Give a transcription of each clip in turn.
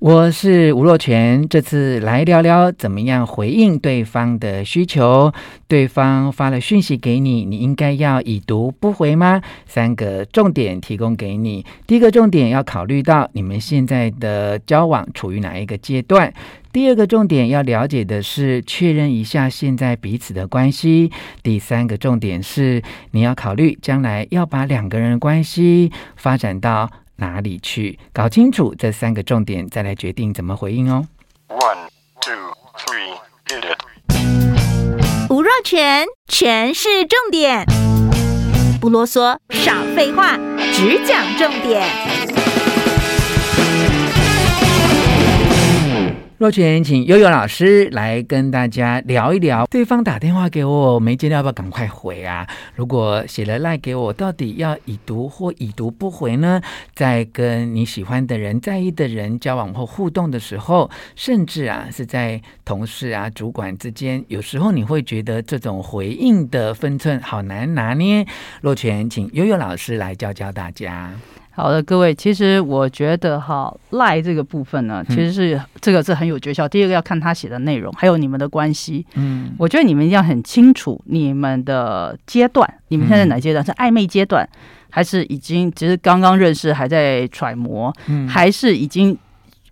我是吴若权，这次来聊聊怎么样回应对方的需求。对方发了讯息给你，你应该要已读不回吗？三个重点提供给你。第一个重点要考虑到你们现在的交往处于哪一个阶段。第二个重点要了解的是确认一下现在彼此的关系。第三个重点是你要考虑将来要把两个人的关系发展到哪里去？搞清楚这三个重点，再来决定怎么回应哦。One, two, three, hit it. 吴若全，全是重点，不啰嗦，少废话，只讲重点。若权，请悠悠老师来跟大家聊一聊。对方打电话给我，没接到，要不要赶快回啊？如果写了赖给我，到底要已读或已读不回呢？在跟你喜欢的人、在意的人交往或互动的时候，甚至啊是在同事啊、主管之间，有时候你会觉得这种回应的分寸好难拿捏。若权，请悠悠老师来教教大家。好的，各位，其实我觉得哈赖这个部分呢，其实是这个是很有诀窍。第一个要看他写的内容，还有你们的关系。嗯，我觉得你们一定要很清楚你们的阶段，你们现在哪阶段？是暧昧阶段，还是已经只是刚刚认识，还在揣摩？嗯，还是已经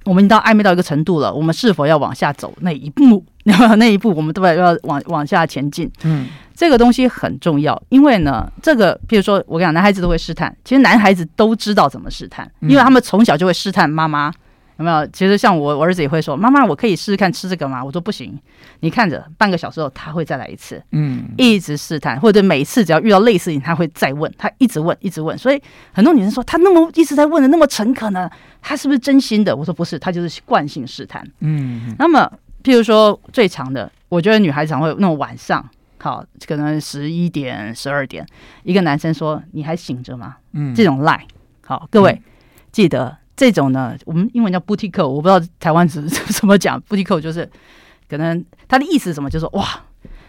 我们到暧昧到一个程度了？我们是否要往下走 那一步？那一步我们都要要往往下前进？嗯。这个东西很重要，因为呢，这个比如说我跟你讲，男孩子都会试探，其实男孩子都知道怎么试探，因为他们从小就会试探妈妈，有没有？其实像我，我儿子也会说，妈妈，我可以试试看吃这个吗？我说不行，你看着，半个小时后他会再来一次，嗯，一直试探，或者每次只要遇到类似他会再问，他一直问，一直问，所以很多女生说他那么一直在问的那么诚恳呢，他是不是真心的？我说不是，他就是惯性试探，嗯。那么譬如说最长的，我觉得女孩子常会那种晚上。好，可能十一点、十二点，一个男生说：“你还醒着吗？”嗯，这种赖。好，各位、嗯、记得这种呢，我们英文叫 booty call，我不知道台湾怎 怎么讲。booty call 就是可能他的意思是什么，就是说哇，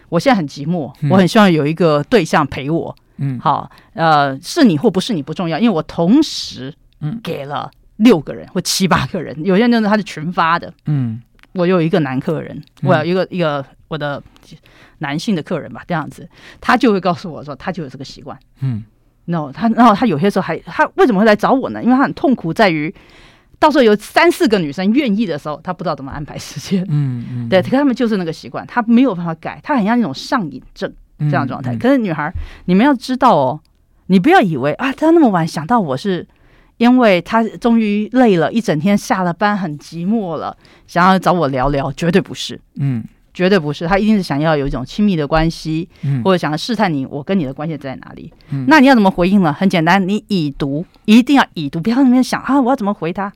我现在很寂寞，嗯、我很希望有一个对象陪我。嗯，好，呃，是你或不是你不重要，因为我同时嗯给了六个人或七八个人，有些人呢他是群发的。嗯，我有一个男客人，我有一个、嗯、一个我的。男性的客人吧，这样子，他就会告诉我说，他就有这个习惯。嗯，no，他然后他有些时候还，他为什么会来找我呢？因为他很痛苦，在于到时候有三四个女生愿意的时候，他不知道怎么安排时间。嗯嗯，对，可他们就是那个习惯，他没有办法改，他很像那种上瘾症这样状态。嗯嗯、可是女孩，你们要知道哦，你不要以为啊，他那么晚想到我是因为他终于累了一整天下了班很寂寞了，想要找我聊聊，绝对不是。嗯。绝对不是，他一定是想要有一种亲密的关系，嗯、或者想要试探你，我跟你的关系在哪里。嗯、那你要怎么回应呢？很简单，你已读，一定要已读，不要在那边想啊，我要怎么回他？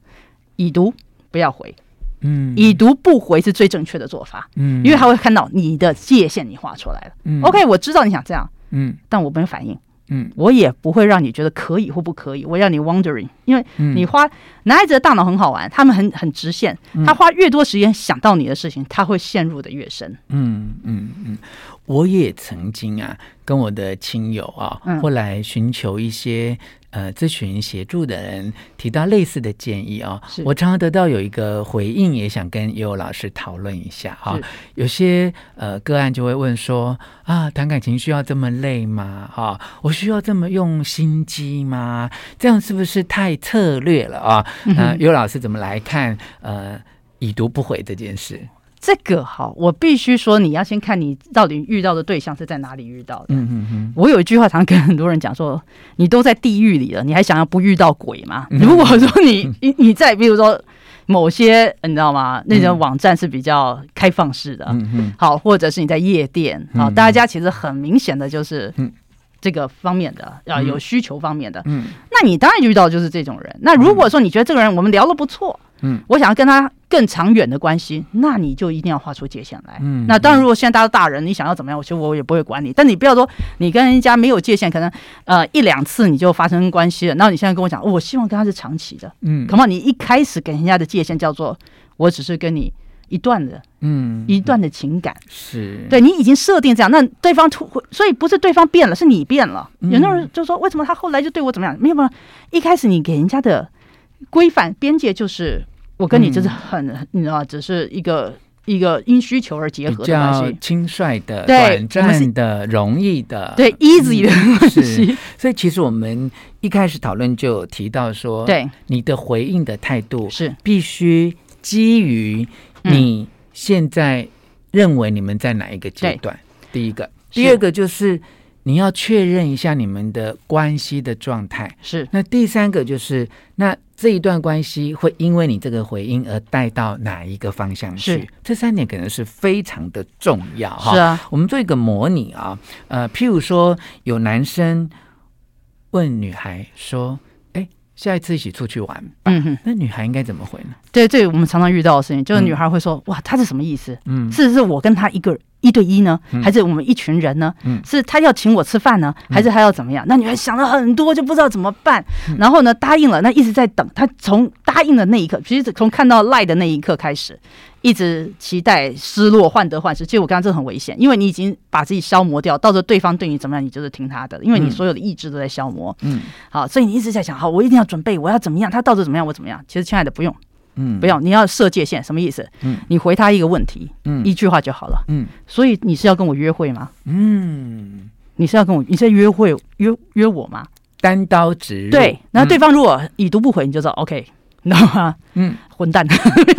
已读，不要回。嗯，已读不回是最正确的做法。嗯，因为他会看到你的界限，你画出来了。嗯，OK，我知道你想这样。嗯，但我没有反应。嗯，我也不会让你觉得可以或不可以，我让你 wondering，因为你花、嗯、男孩子的大脑很好玩，他们很很直线，他花越多时间想到你的事情，他会陷入的越深。嗯嗯嗯，我也曾经啊，跟我的亲友啊，后来寻求一些。呃，咨询协助的人提到类似的建议啊、哦，我常常得到有一个回应，也想跟悠悠老师讨论一下哈、哦。有些呃个案就会问说啊，谈感情需要这么累吗？哈、哦，我需要这么用心机吗？这样是不是太策略了啊？那、悠悠老师怎么来看呃已读不回这件事？这个好，我必须说，你要先看你到底遇到的对象是在哪里遇到的。嗯嗯嗯。我有一句话常跟很多人讲说，你都在地狱里了，你还想要不遇到鬼吗？嗯、如果说你你你在，比如说某些你知道吗？那种网站是比较开放式的，嗯嗯。好，或者是你在夜店，好，大家其实很明显的就是这个方面的，啊有需求方面的。嗯。那你当然遇到就是这种人。那如果说你觉得这个人我们聊的不错。嗯，我想要跟他更长远的关系，那你就一定要画出界限来。嗯，那当然，如果现在大家大人，你想要怎么样，我其实我也不会管你。但你不要说你跟人家没有界限，可能呃一两次你就发生关系了。然后你现在跟我讲，我希望跟他是长期的。嗯，恐怕你一开始给人家的界限叫做我只是跟你一段的，嗯，一段的情感是对你已经设定这样，那对方突，所以不是对方变了，是你变了。有那种人就说，为什么他后来就对我怎么样？没有没有，一开始你给人家的规范边界就是。我跟你就是很，嗯、你知道，只是一个一个因需求而结合的关系，轻率的、短暂的、容易的，对，easy 的关系。是，所以其实我们一开始讨论就有提到说，对你的回应的态度是必须基于你现在认为你们在哪一个阶段。第一个，第二个就是。你要确认一下你们的关系的状态是。那第三个就是，那这一段关系会因为你这个回应而带到哪一个方向去？这三点可能是非常的重要哈。是啊。我们做一个模拟啊，呃，譬如说有男生问女孩说：“哎，下一次一起出去玩吧。”嗯哼。那女孩应该怎么回呢？对，这我们常常遇到的事情，就是女孩会说：“嗯、哇，他是什么意思？嗯，是不是我跟他一个人？”一对一呢，还是我们一群人呢？嗯，是他要请我吃饭呢，还是他要怎么样？那女孩想了很多，就不知道怎么办。然后呢，答应了，那一直在等。他从答应的那一刻，其实从看到赖的那一刻开始，一直期待、失落、患得患失。其实我刚刚这很危险，因为你已经把自己消磨掉，到时候对方对你怎么样，你就是听他的，因为你所有的意志都在消磨。嗯，好，所以你一直在想，好，我一定要准备，我要怎么样？他到时候怎么样，我怎么样？其实，亲爱的，不用。嗯，不要，你要设界限，什么意思？嗯，你回他一个问题，嗯，一句话就好了。嗯，所以你是要跟我约会吗？嗯，你是要跟我，你是要约会约约我吗？单刀直入。对，然后对方如果已读不回，你就知道 OK，你知道吗？嗯，混蛋。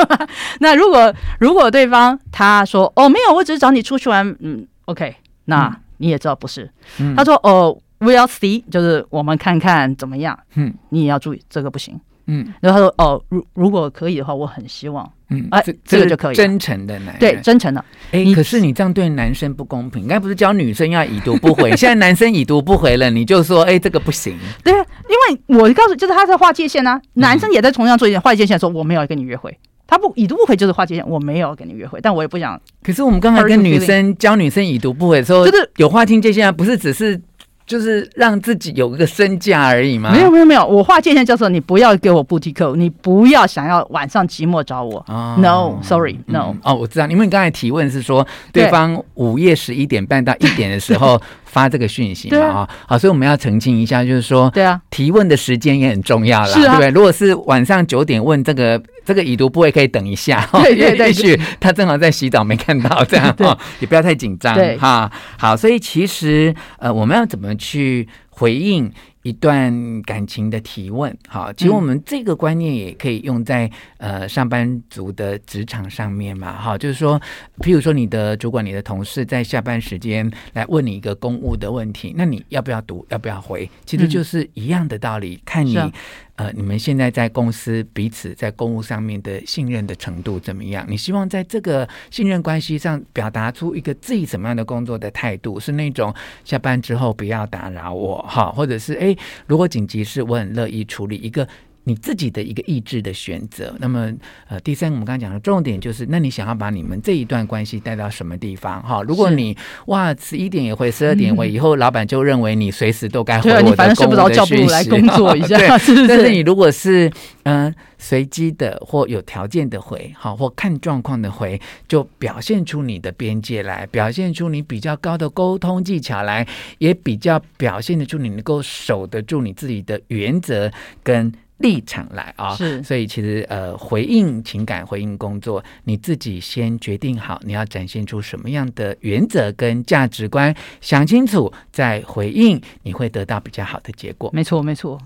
那如果如果对方他说哦没有，我只是找你出去玩，嗯，OK，那你也知道不是。他说哦，We'll see，就是我们看看怎么样。嗯，你也要注意，这个不行。嗯，然后他说：“哦，如如果可以的话，我很希望，嗯，哎，这个就可以，真诚的男人，对，真诚的。哎，可是你这样对男生不公平，应该不是教女生要已读不回，现在男生已读不回了，你就说，哎，这个不行。对啊，因为我告诉，就是他在划界限啊，男生也在同样做一件划界限，说我没有跟你约会，他不已读不回就是划界限，我没有跟你约会，但我也不想。可是我们刚才跟女生教女生已读不回的时候，就是有划清界限啊，不是只是。”就是让自己有一个身价而已嘛。没有没有没有，我划界限叫做你不要给我不提克，你不要想要晚上寂寞找我。哦、No，sorry，no、嗯。哦，我知道，因为你刚才提问是说对方午夜十一点半到一点的时候 发这个讯息嘛？啊，好，所以我们要澄清一下，就是说，对啊，提问的时间也很重要啦，对不对？如果是晚上九点问这个。这个已读不回可以等一下，对对对，也许他正好在洗澡没看到，这样哦，也不要太紧张哈。好，所以其实呃，我们要怎么去回应一段感情的提问？好，其实我们这个观念也可以用在呃上班族的职场上面嘛。哈，就是说，譬如说你的主管、你的同事在下班时间来问你一个公务的问题，那你要不要读？要不要回？其实就是一样的道理，看你。呃，你们现在在公司彼此在公务上面的信任的程度怎么样？你希望在这个信任关系上表达出一个自己什么样的工作的态度？是那种下班之后不要打扰我哈，或者是诶，如果紧急事我很乐意处理一个。你自己的一个意志的选择。那么，呃，第三个我们刚刚讲的重点就是，那你想要把你们这一段关系带到什么地方？哈，如果你哇十一点也回，十二点回，以后老板就认为你随时都该回我的公务的讯息。对，你反正睡不着觉，不如来工作一下。对，是不是？但是你如果是嗯随机的或有条件的回，好或看状况的回，就表现出你的边界来，表现出你比较高的沟通技巧来，也比较表现得出你能够守得住你自己的原则跟。立场来啊，是，所以其实呃，回应情感、回应工作，你自己先决定好你要展现出什么样的原则跟价值观，想清楚再回应，你会得到比较好的结果。没错，没错。